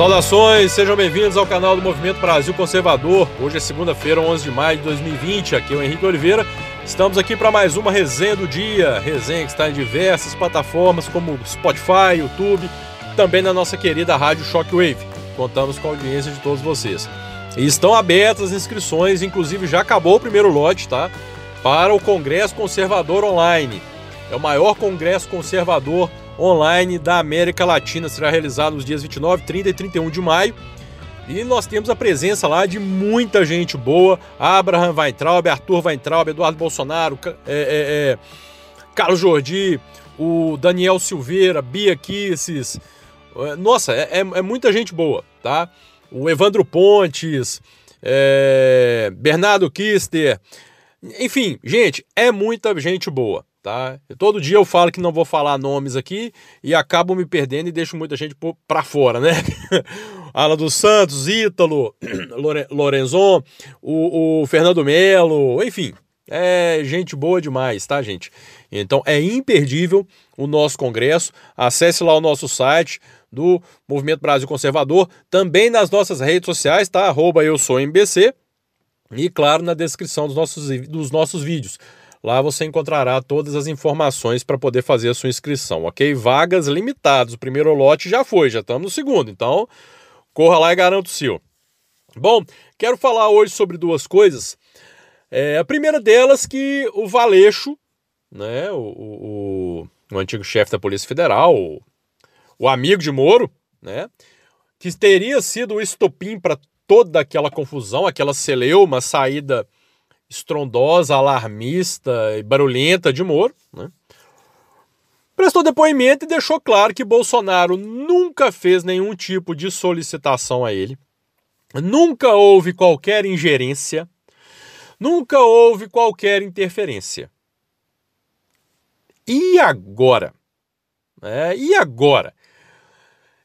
Saudações, sejam bem-vindos ao canal do Movimento Brasil Conservador. Hoje é segunda-feira, 11 de maio de 2020. Aqui é o Henrique Oliveira. Estamos aqui para mais uma resenha do dia. Resenha que está em diversas plataformas como Spotify, YouTube, também na nossa querida rádio Shockwave. Contamos com a audiência de todos vocês. E estão abertas as inscrições, inclusive já acabou o primeiro lote, tá? Para o Congresso Conservador Online. É o maior congresso conservador online da América Latina. Será realizado nos dias 29, 30 e 31 de maio. E nós temos a presença lá de muita gente boa: Abraham Weintraub, Arthur Weintraub, Eduardo Bolsonaro, é, é, é, Carlos Jordi, o Daniel Silveira, Bia Kisses. É, nossa, é, é, é, muita gente boa, tá? O Evandro Pontes, Bernardo Kister. Enfim, gente, é muita gente boa tá? Todo dia eu falo que não vou falar nomes aqui e acabo me perdendo e deixo muita gente para fora, né? Ala dos Santos, Ítalo, Lorenzon, o, o Fernando Melo, enfim, é gente boa demais, tá, gente? Então é imperdível o nosso congresso. Acesse lá o nosso site do Movimento Brasil Conservador, também nas nossas redes sociais, tá? Arroba eu sou MBC. E claro, na descrição dos nossos, dos nossos vídeos. Lá você encontrará todas as informações para poder fazer a sua inscrição, ok? Vagas limitadas. O primeiro lote já foi, já estamos no segundo. Então, corra lá e garanta o seu. Bom, quero falar hoje sobre duas coisas. É, a primeira delas que o Valeixo, né, o, o, o antigo chefe da Polícia Federal, o, o amigo de Moro, né, que teria sido o estopim para toda aquela confusão, aquela celeuma saída estrondosa, alarmista e barulhenta de Moro, né? prestou depoimento e deixou claro que Bolsonaro nunca fez nenhum tipo de solicitação a ele, nunca houve qualquer ingerência, nunca houve qualquer interferência. E agora? É, e agora?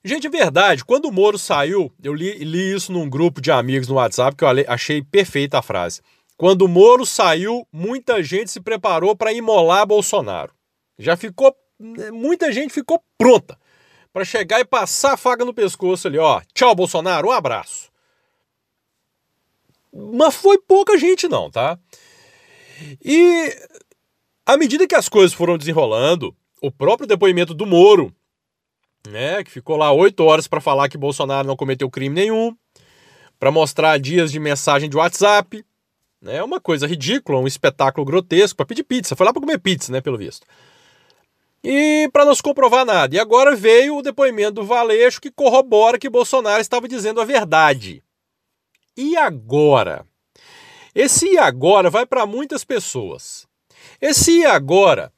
Gente, é verdade, quando o Moro saiu, eu li, li isso num grupo de amigos no WhatsApp que eu achei perfeita a frase. Quando o Moro saiu, muita gente se preparou para imolar Bolsonaro. Já ficou. Muita gente ficou pronta para chegar e passar a faca no pescoço ali, ó. Tchau, Bolsonaro, um abraço. Mas foi pouca gente, não, tá? E à medida que as coisas foram desenrolando, o próprio depoimento do Moro, né, que ficou lá oito horas para falar que Bolsonaro não cometeu crime nenhum, para mostrar dias de mensagem de WhatsApp, é uma coisa ridícula, um espetáculo grotesco para pedir pizza. Foi lá para comer pizza, né, pelo visto. E para não se comprovar nada. E agora veio o depoimento do Valeixo que corrobora que Bolsonaro estava dizendo a verdade. E agora? Esse e agora vai para muitas pessoas. Esse e agora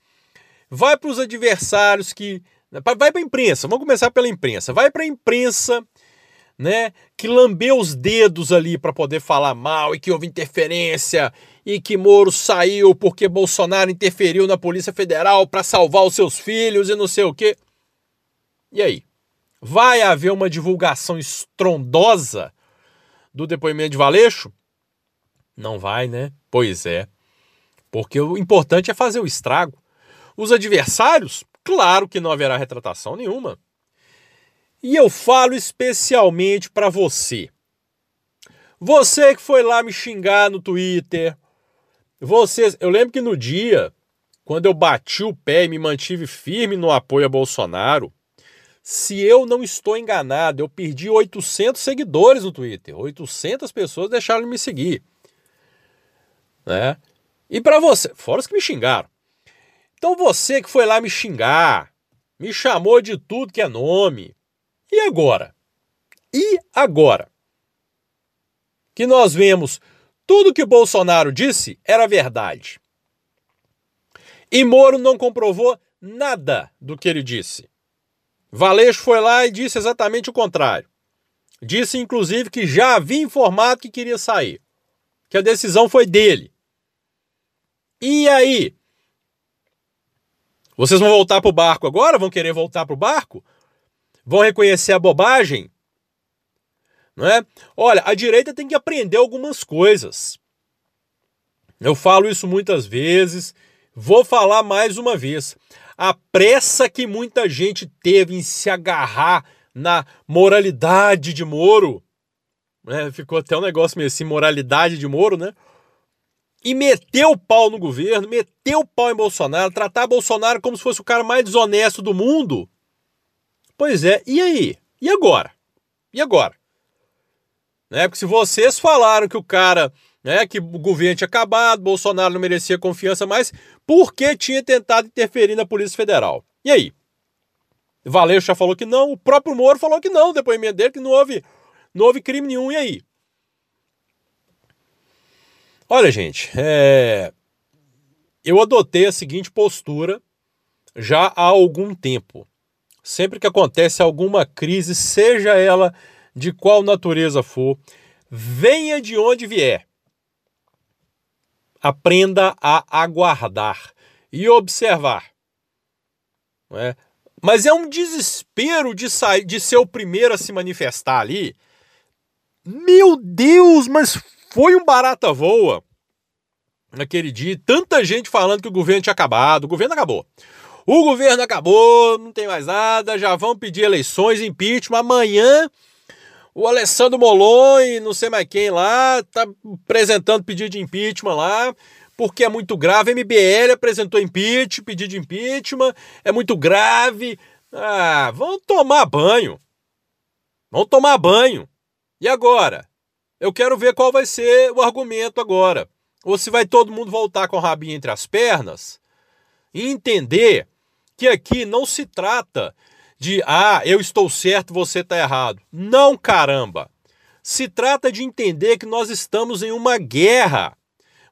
vai para os adversários que. Vai para a imprensa, vamos começar pela imprensa. Vai para a imprensa né, que lambeu os dedos ali para poder falar mal e que houve interferência e que Moro saiu porque Bolsonaro interferiu na Polícia Federal para salvar os seus filhos e não sei o quê. E aí? Vai haver uma divulgação estrondosa do depoimento de Valeixo? Não vai, né? Pois é. Porque o importante é fazer o estrago. Os adversários, claro que não haverá retratação nenhuma. E eu falo especialmente para você. Você que foi lá me xingar no Twitter. Você, eu lembro que no dia quando eu bati o pé e me mantive firme no apoio a Bolsonaro, se eu não estou enganado, eu perdi 800 seguidores no Twitter. 800 pessoas deixaram de me seguir. Né? E para você, fora os que me xingaram. Então você que foi lá me xingar, me chamou de tudo que é nome, e agora? E agora? Que nós vemos tudo que Bolsonaro disse era verdade. E Moro não comprovou nada do que ele disse. Valeixo foi lá e disse exatamente o contrário. Disse, inclusive, que já havia informado que queria sair. Que a decisão foi dele. E aí? Vocês vão voltar para o barco agora? Vão querer voltar para o barco? Vão reconhecer a bobagem? Não é? Olha, a direita tem que aprender algumas coisas. Eu falo isso muitas vezes, vou falar mais uma vez. A pressa que muita gente teve em se agarrar na moralidade de Moro. Né? Ficou até um negócio meio assim, moralidade de Moro, né? E meteu o pau no governo, meteu o pau em Bolsonaro, tratar Bolsonaro como se fosse o cara mais desonesto do mundo. Pois é, e aí? E agora? E agora? Né? Porque se vocês falaram que o cara, né, que o governo tinha acabado, Bolsonaro não merecia confiança mais, por que tinha tentado interferir na Polícia Federal? E aí? Valeu já falou que não, o próprio Moro falou que não, o depoimento dele que não houve, não houve crime nenhum. E aí? Olha, gente, é... eu adotei a seguinte postura já há algum tempo. Sempre que acontece alguma crise, seja ela de qual natureza for, venha de onde vier. Aprenda a aguardar e observar. É? Mas é um desespero de sair, de ser o primeiro a se manifestar ali. Meu Deus, mas foi um barata voa naquele dia. Tanta gente falando que o governo tinha acabado. O governo acabou. O governo acabou, não tem mais nada, já vão pedir eleições, impeachment. Amanhã o Alessandro Molon e não sei mais quem lá tá apresentando pedido de impeachment lá, porque é muito grave. MBL apresentou impeachment, pedido de impeachment, é muito grave. Ah, vão tomar banho. Vão tomar banho. E agora? Eu quero ver qual vai ser o argumento agora. Ou se vai todo mundo voltar com o rabinho entre as pernas e entender que aqui não se trata de ah, eu estou certo, você está errado. Não, caramba. Se trata de entender que nós estamos em uma guerra.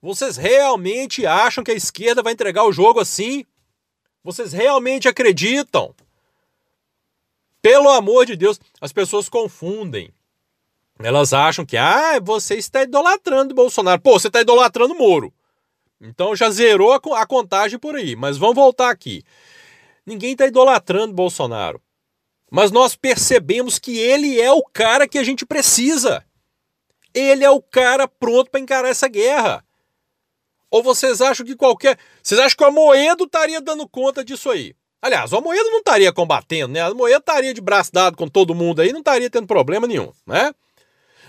Vocês realmente acham que a esquerda vai entregar o jogo assim? Vocês realmente acreditam? Pelo amor de Deus, as pessoas confundem. Elas acham que, ah, você está idolatrando o Bolsonaro. Pô, você está idolatrando o Moro. Então já zerou a contagem por aí. Mas vamos voltar aqui. Ninguém está idolatrando Bolsonaro. Mas nós percebemos que ele é o cara que a gente precisa. Ele é o cara pronto para encarar essa guerra. Ou vocês acham que qualquer. Vocês acham que o Amoedo estaria dando conta disso aí? Aliás, o Amoedo não estaria combatendo, né? O Amoedo estaria de braço dado com todo mundo aí, não estaria tendo problema nenhum, né?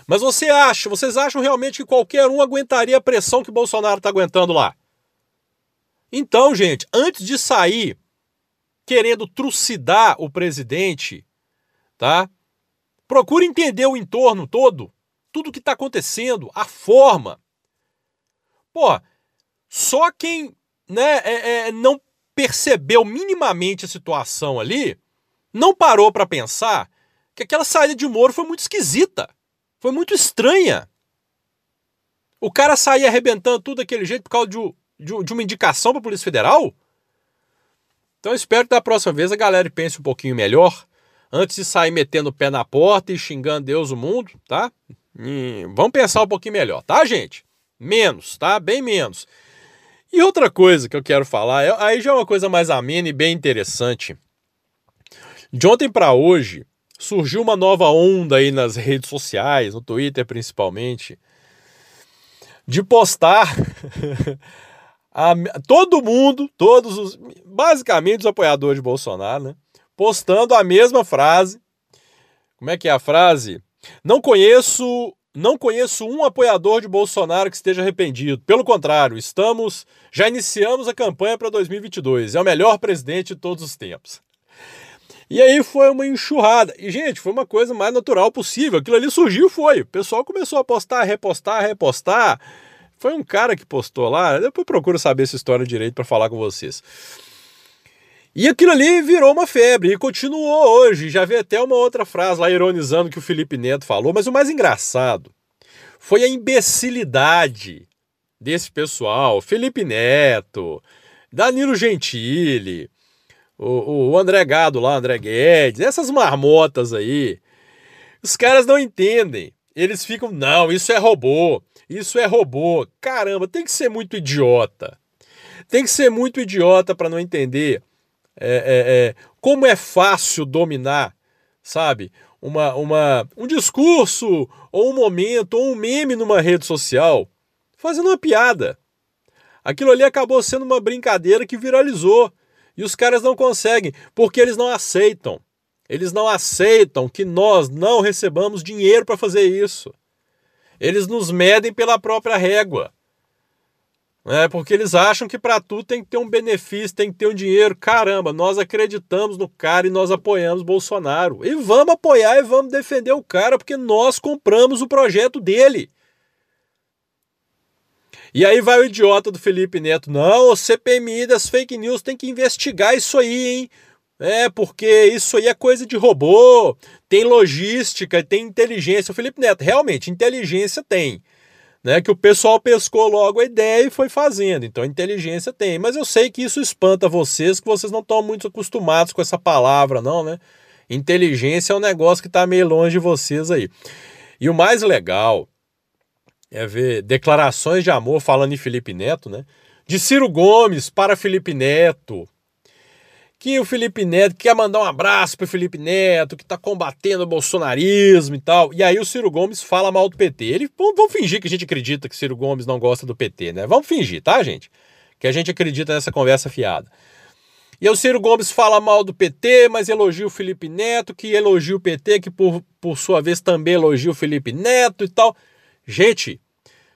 Mas você acha, vocês acham realmente que qualquer um aguentaria a pressão que Bolsonaro está aguentando lá? Então, gente, antes de sair querendo trucidar o presidente, tá? Procure entender o entorno todo, tudo que está acontecendo, a forma. Pô, só quem né, é, é, não percebeu minimamente a situação ali, não parou para pensar que aquela saída de Moro foi muito esquisita, foi muito estranha. O cara sair arrebentando tudo daquele jeito por causa de, de, de uma indicação para a Polícia Federal? Então espero que da próxima vez a galera pense um pouquinho melhor antes de sair metendo o pé na porta e xingando Deus o mundo, tá? E vamos pensar um pouquinho melhor, tá, gente? Menos, tá? Bem menos. E outra coisa que eu quero falar, é, aí já é uma coisa mais amena e bem interessante. De ontem para hoje, surgiu uma nova onda aí nas redes sociais, no Twitter principalmente, de postar a, todo mundo, todos os, basicamente os apoiadores de Bolsonaro, né, postando a mesma frase. Como é que é a frase? Não conheço, não conheço um apoiador de Bolsonaro que esteja arrependido. Pelo contrário, estamos, já iniciamos a campanha para 2022. É o melhor presidente de todos os tempos. E aí foi uma enxurrada. E, gente, foi uma coisa mais natural possível. Aquilo ali surgiu, foi. O pessoal começou a postar, repostar, repostar. Foi um cara que postou lá, depois procuro saber essa história direito para falar com vocês. E aquilo ali virou uma febre e continuou hoje. Já vi até uma outra frase lá ironizando que o Felipe Neto falou, mas o mais engraçado foi a imbecilidade desse pessoal. Felipe Neto, Danilo Gentili, o, o André Gado lá, André Guedes, essas marmotas aí. Os caras não entendem. Eles ficam, não, isso é robô. Isso é robô. Caramba, tem que ser muito idiota. Tem que ser muito idiota para não entender é, é, é, como é fácil dominar, sabe? Uma, uma, um discurso, ou um momento, ou um meme numa rede social, fazendo uma piada. Aquilo ali acabou sendo uma brincadeira que viralizou. E os caras não conseguem, porque eles não aceitam. Eles não aceitam que nós não recebamos dinheiro para fazer isso. Eles nos medem pela própria régua. É, porque eles acham que para tudo tem que ter um benefício, tem que ter um dinheiro. Caramba, nós acreditamos no cara e nós apoiamos Bolsonaro. E vamos apoiar e vamos defender o cara, porque nós compramos o projeto dele. E aí vai o idiota do Felipe Neto. Não, o CPMI das fake news tem que investigar isso aí, hein? É, porque isso aí é coisa de robô, tem logística, tem inteligência. O Felipe Neto, realmente, inteligência tem. Né, que o pessoal pescou logo a ideia e foi fazendo. Então, inteligência tem. Mas eu sei que isso espanta vocês, que vocês não estão muito acostumados com essa palavra, não, né? Inteligência é um negócio que está meio longe de vocês aí. E o mais legal é ver declarações de amor falando em Felipe Neto, né? De Ciro Gomes para Felipe Neto que o Felipe Neto quer mandar um abraço pro Felipe Neto, que tá combatendo o bolsonarismo e tal. E aí o Ciro Gomes fala mal do PT. Ele, vamos fingir que a gente acredita que Ciro Gomes não gosta do PT, né? Vamos fingir, tá, gente? Que a gente acredita nessa conversa fiada. E o Ciro Gomes fala mal do PT, mas elogia o Felipe Neto, que elogia o PT, que por, por sua vez também elogia o Felipe Neto e tal. Gente,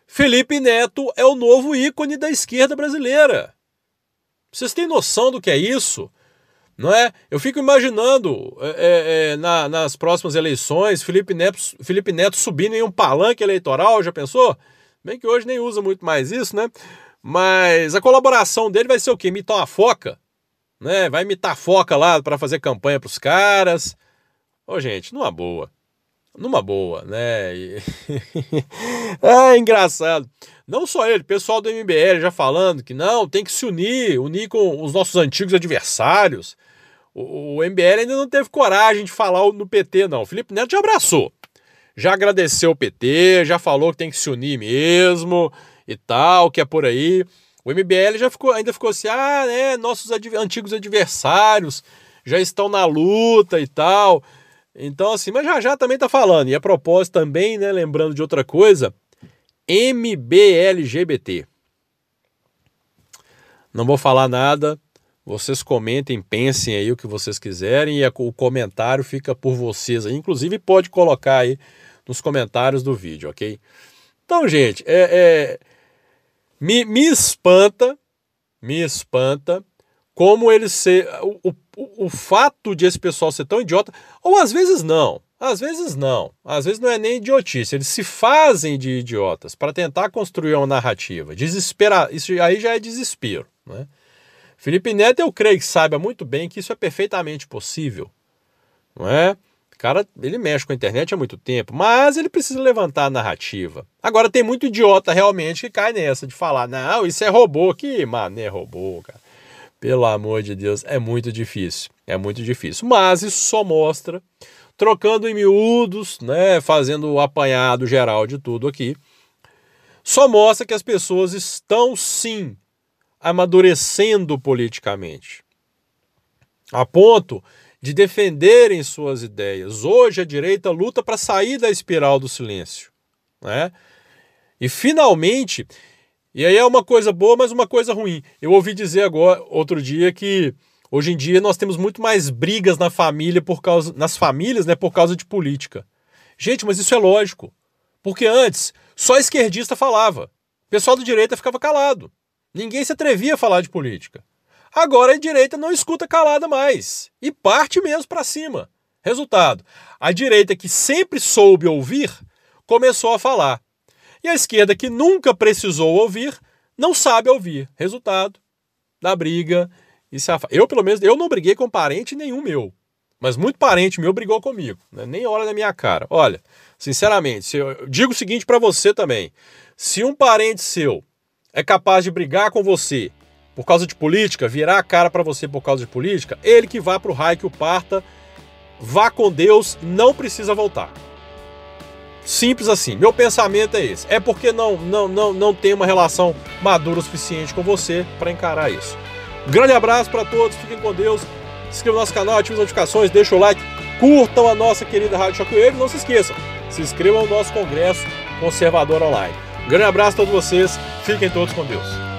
Felipe Neto é o novo ícone da esquerda brasileira. Vocês têm noção do que é isso? Não é? Eu fico imaginando é, é, é, na, nas próximas eleições Felipe Neto, Felipe Neto subindo em um palanque eleitoral, já pensou? Bem que hoje nem usa muito mais isso, né? Mas a colaboração dele vai ser o quê? Imitar uma foca? Né? Vai imitar a foca lá para fazer campanha para os caras. Ô, gente, numa boa. Numa boa, né? E... é engraçado. Não só ele, pessoal do MBL já falando que não, tem que se unir, unir com os nossos antigos adversários. O, MBL ainda não teve coragem de falar no PT, não. O Felipe Neto já abraçou. Já agradeceu o PT, já falou que tem que se unir mesmo e tal, que é por aí. O MBL já ficou, ainda ficou assim, ah, né, nossos antigos adversários já estão na luta e tal. Então, assim, mas já já também tá falando. E a propósito também, né, lembrando de outra coisa, MBLGBT. Não vou falar nada, vocês comentem, pensem aí o que vocês quiserem e o comentário fica por vocês aí. Inclusive pode colocar aí nos comentários do vídeo, ok? Então, gente, é, é me, me espanta, me espanta como ele ser. O, o, o fato de esse pessoal ser tão idiota, ou às vezes não. Às vezes não. Às vezes não é nem idiotice. Eles se fazem de idiotas para tentar construir uma narrativa. Desesperar. Isso aí já é desespero. Né? Felipe Neto, eu creio que saiba muito bem que isso é perfeitamente possível. Não é? O cara, ele mexe com a internet há muito tempo, mas ele precisa levantar a narrativa. Agora, tem muito idiota realmente que cai nessa de falar: não, isso é robô. Que mané robô, cara. Pelo amor de Deus, é muito difícil. É muito difícil. Mas isso só mostra, trocando em miúdos, né, fazendo o apanhado geral de tudo aqui, só mostra que as pessoas estão sim amadurecendo politicamente, a ponto de defenderem suas ideias. Hoje a direita luta para sair da espiral do silêncio, né? E finalmente, e aí é uma coisa boa, mas uma coisa ruim. Eu ouvi dizer agora outro dia que hoje em dia nós temos muito mais brigas na família por causa nas famílias, né, por causa de política. Gente, mas isso é lógico. Porque antes só esquerdista falava. O pessoal da direita ficava calado. Ninguém se atrevia a falar de política. Agora a direita não escuta calada mais e parte mesmo para cima. Resultado: a direita que sempre soube ouvir começou a falar. E a esquerda que nunca precisou ouvir não sabe ouvir. Resultado da briga. Eu, pelo menos, eu não briguei com parente nenhum meu. Mas muito parente meu brigou comigo. Né? Nem olha na minha cara. Olha, sinceramente, eu digo o seguinte para você também. Se um parente seu é capaz de brigar com você por causa de política, virar a cara para você por causa de política, ele que vá para o raio que o parta, vá com Deus, não precisa voltar. Simples assim. Meu pensamento é esse. É porque não não não não tem uma relação madura o suficiente com você para encarar isso. grande abraço para todos, fiquem com Deus. Se inscreva no nosso canal, ative as notificações, deixa o like, curtam a nossa querida Rádio Chocoelho e não se esqueçam, se inscrevam no nosso congresso Conservador Online. Grande abraço a todos vocês. Fiquem todos com Deus.